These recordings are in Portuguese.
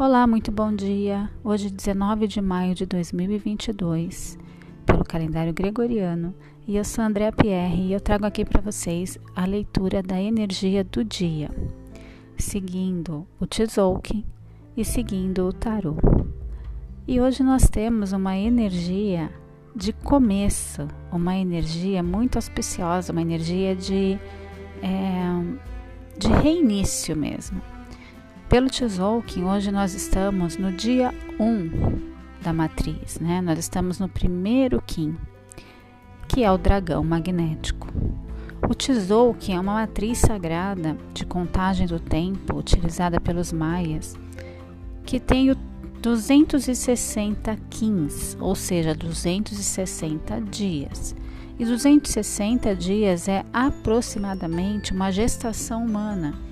Olá, muito bom dia. Hoje, 19 de maio de 2022, pelo calendário gregoriano, e eu sou Andréa Pierre e eu trago aqui para vocês a leitura da energia do dia, seguindo o Tzolk'in e seguindo o Tarot. E hoje nós temos uma energia de começo, uma energia muito auspiciosa, uma energia de, é, de reinício mesmo. Pelo Tzolk'in, hoje nós estamos no dia 1 da matriz, né? Nós estamos no primeiro Kim, que é o dragão magnético. O Tzolk'in é uma matriz sagrada de contagem do tempo utilizada pelos maias, que tem o 260 Kins, ou seja, 260 dias. E 260 dias é aproximadamente uma gestação humana.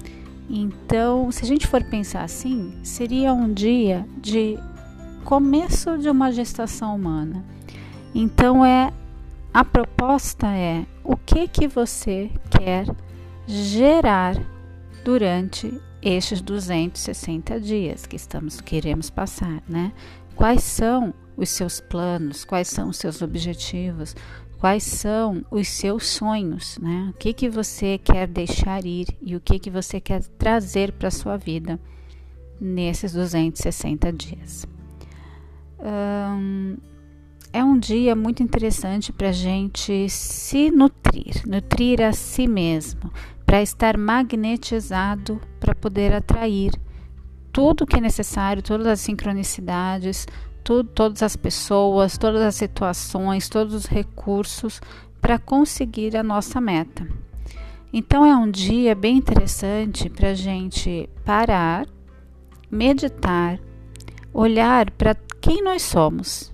Então, se a gente for pensar assim, seria um dia de começo de uma gestação humana. Então é a proposta é o que que você quer gerar durante estes 260 dias que estamos queremos passar, né? Quais são os seus planos? Quais são os seus objetivos? Quais são os seus sonhos, né? O que que você quer deixar ir e o que que você quer trazer para sua vida nesses 260 dias? É um dia muito interessante para a gente se nutrir, nutrir a si mesmo, para estar magnetizado para poder atrair tudo que é necessário, todas as sincronicidades, tudo, todas as pessoas, todas as situações, todos os recursos para conseguir a nossa meta. Então é um dia bem interessante para a gente parar, meditar, olhar para quem nós somos,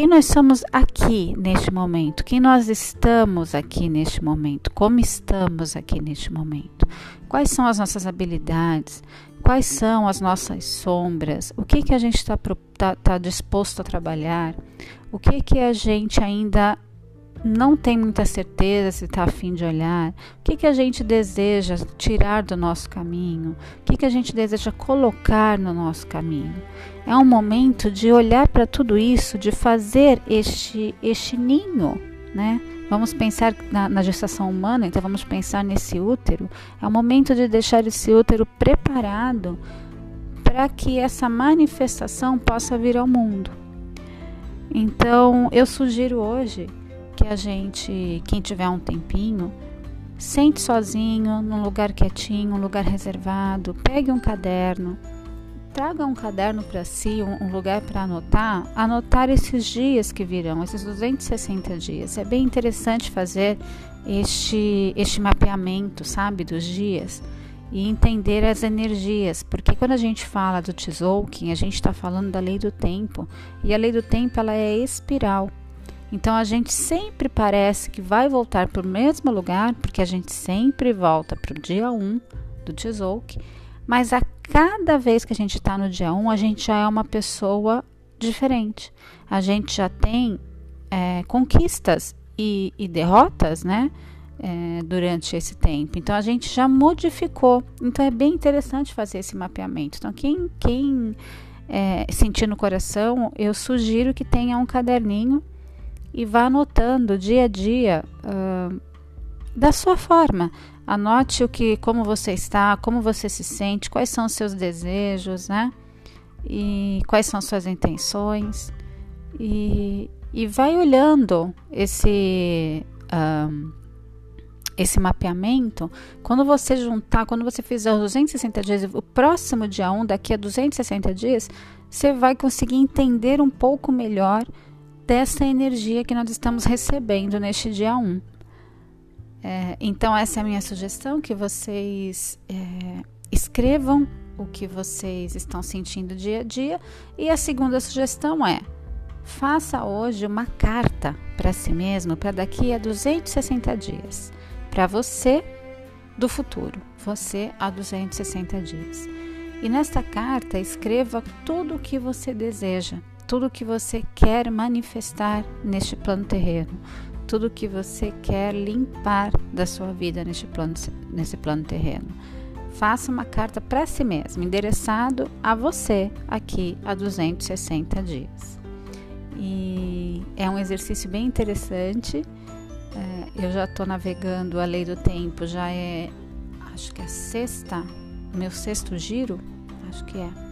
quem nós somos aqui neste momento, quem nós estamos aqui neste momento, como estamos aqui neste momento, quais são as nossas habilidades, quais são as nossas sombras, o que, que a gente está tá, tá disposto a trabalhar, o que, que a gente ainda não tem muita certeza se está afim de olhar, o que, que a gente deseja tirar do nosso caminho, o que, que a gente deseja colocar no nosso caminho. É um momento de olhar para tudo isso, de fazer este, este ninho, né? Vamos pensar na, na, gestação humana, então vamos pensar nesse útero. É o momento de deixar esse útero preparado para que essa manifestação possa vir ao mundo. Então, eu sugiro hoje que a gente, quem tiver um tempinho, sente sozinho, num lugar quietinho, um lugar reservado, pegue um caderno, traga um caderno para si, um, lugar para anotar, anotar esses dias que virão, esses 260 dias. É bem interessante fazer este, este mapeamento, sabe, dos dias e entender as energias, porque quando a gente fala do Tzolk'in, a gente está falando da lei do tempo, e a lei do tempo ela é espiral. Então a gente sempre parece que vai voltar para o mesmo lugar, porque a gente sempre volta para o dia 1 do Tzolk'in, mas a cada vez que a gente está no dia 1, a gente já é uma pessoa diferente. A gente já tem é, conquistas e, e, derrotas, né? É, durante esse tempo. Então a gente já modificou. Então é bem interessante fazer esse mapeamento. Então, quem, quem é, sentir no coração, eu sugiro que tenha um caderninho e vá anotando dia a dia uh, da sua forma. Anote o que, como você está, como você se sente, quais são os seus desejos, né? E quais são as suas intenções. E, e vai olhando esse um, esse mapeamento. Quando você juntar, quando você fizer os 260 dias, o próximo dia 1, daqui a 260 dias, você vai conseguir entender um pouco melhor dessa energia que nós estamos recebendo neste dia 1. É, então, essa é a minha sugestão: que vocês é, escrevam o que vocês estão sentindo dia a dia. E a segunda sugestão é: faça hoje uma carta para si mesmo para daqui a 260 dias. Para você do futuro, você há 260 dias. E nesta carta, escreva tudo o que você deseja tudo que você quer manifestar neste plano terreno, tudo que você quer limpar da sua vida neste plano, nesse plano terreno. faça uma carta para si mesmo, endereçado a você aqui há 260 dias. E é um exercício bem interessante. É, eu já estou navegando a lei do tempo, já é, acho que é sexta, meu sexto giro, acho que é.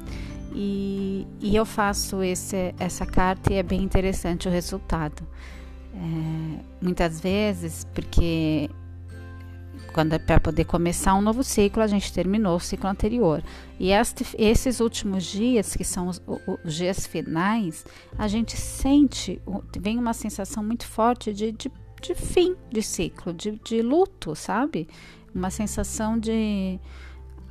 E, e eu faço esse, essa carta e é bem interessante o resultado. É, muitas vezes, porque quando é para poder começar um novo ciclo, a gente terminou o ciclo anterior. E este, esses últimos dias, que são os, os, dias finais, a gente sente, vem uma sensação muito forte de, de, de fim de ciclo, de, de luto, sabe? Uma sensação de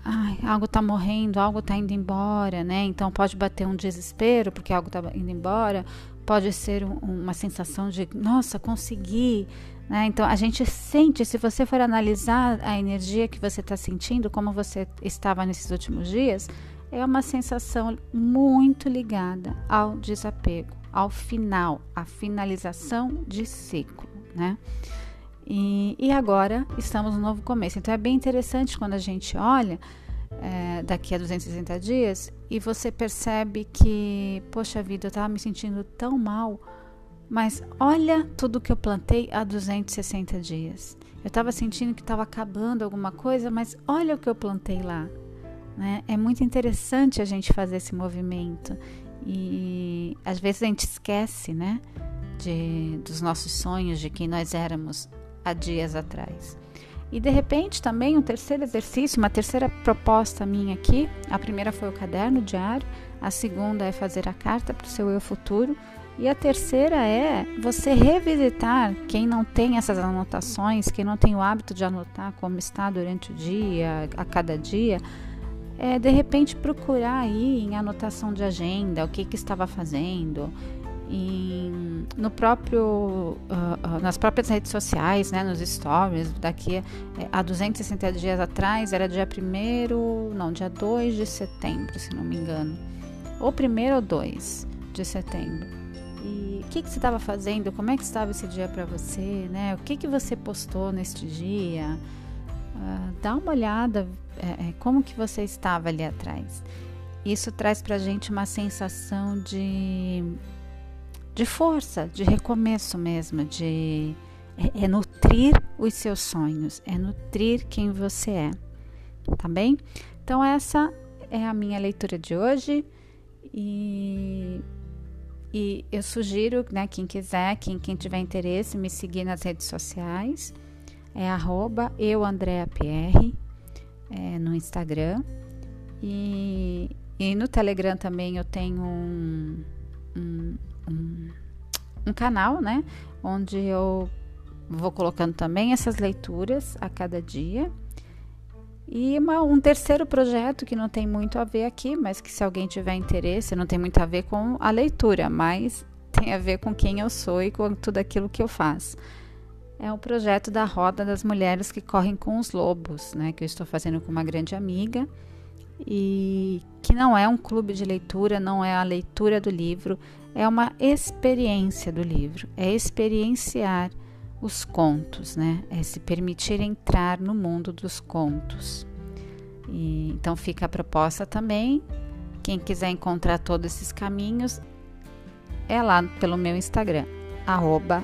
ai, algo está morrendo, algo está indo embora, né? Então pode bater um desespero porque algo está indo embora, pode ser um, uma sensação de nossa, consegui. Né? Então a gente sente, se você for analisar a energia que você está sentindo, como você estava nesses últimos dias, é uma sensação muito ligada ao desapego, ao final, à finalização de ciclo, né? E, e agora estamos no novo começo. Então é bem interessante quando a gente olha é, daqui a 260 dias e você percebe que, poxa vida, eu estava me sentindo tão mal, mas olha tudo que eu plantei há 260 dias. Eu estava sentindo que estava acabando alguma coisa, mas olha o que eu plantei lá. Né? É muito interessante a gente fazer esse movimento e às vezes a gente esquece, né, de, dos nossos sonhos, de quem nós éramos há dias atrás. E de repente também um terceiro exercício, uma terceira proposta minha aqui. A primeira foi o caderno diário, a segunda é fazer a carta para o seu eu futuro. E a terceira é você revisitar quem não tem essas anotações, quem não tem o hábito de anotar como está durante o dia, a cada dia, é de repente procurar aí em anotação de agenda o que, que estava fazendo, em, no próprio, uh, nas próprias redes sociais, né, nos stories, daqui é, a 260 dias atrás, era dia 1 não, dia 2 de setembro, se não me engano, ou 1 ou 2 de setembro. E o que, que você estava fazendo? Como é que estava esse dia para você? Né? O que, que você postou neste dia? Uh, dá uma olhada é, é, como que você estava ali atrás. Isso traz para a gente uma sensação de de força, de recomeço mesmo, de é, é nutrir os seus sonhos, é nutrir quem você é, tá bem? Então essa é a minha leitura de hoje e, e eu sugiro, né, quem quiser, quem, quem tiver interesse, me seguir nas redes sociais, é arroba euandreapr é, no Instagram e, e no Telegram também eu tenho um, um um, um canal, né? Onde eu vou colocando também essas leituras a cada dia. E uma, um terceiro projeto que não tem muito a ver aqui, mas que se alguém tiver interesse, não tem muito a ver com a leitura, mas tem a ver com quem eu sou e com tudo aquilo que eu faço. É o projeto da Roda das Mulheres que Correm com os Lobos, né? Que eu estou fazendo com uma grande amiga e que não é um clube de leitura, não é a leitura do livro, é uma experiência do livro, é experienciar os contos, né? É se permitir entrar no mundo dos contos. E, então fica a proposta também. Quem quiser encontrar todos esses caminhos é lá pelo meu Instagram, arroba.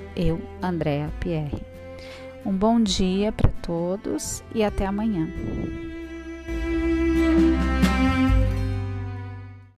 Um bom dia para todos e até amanhã.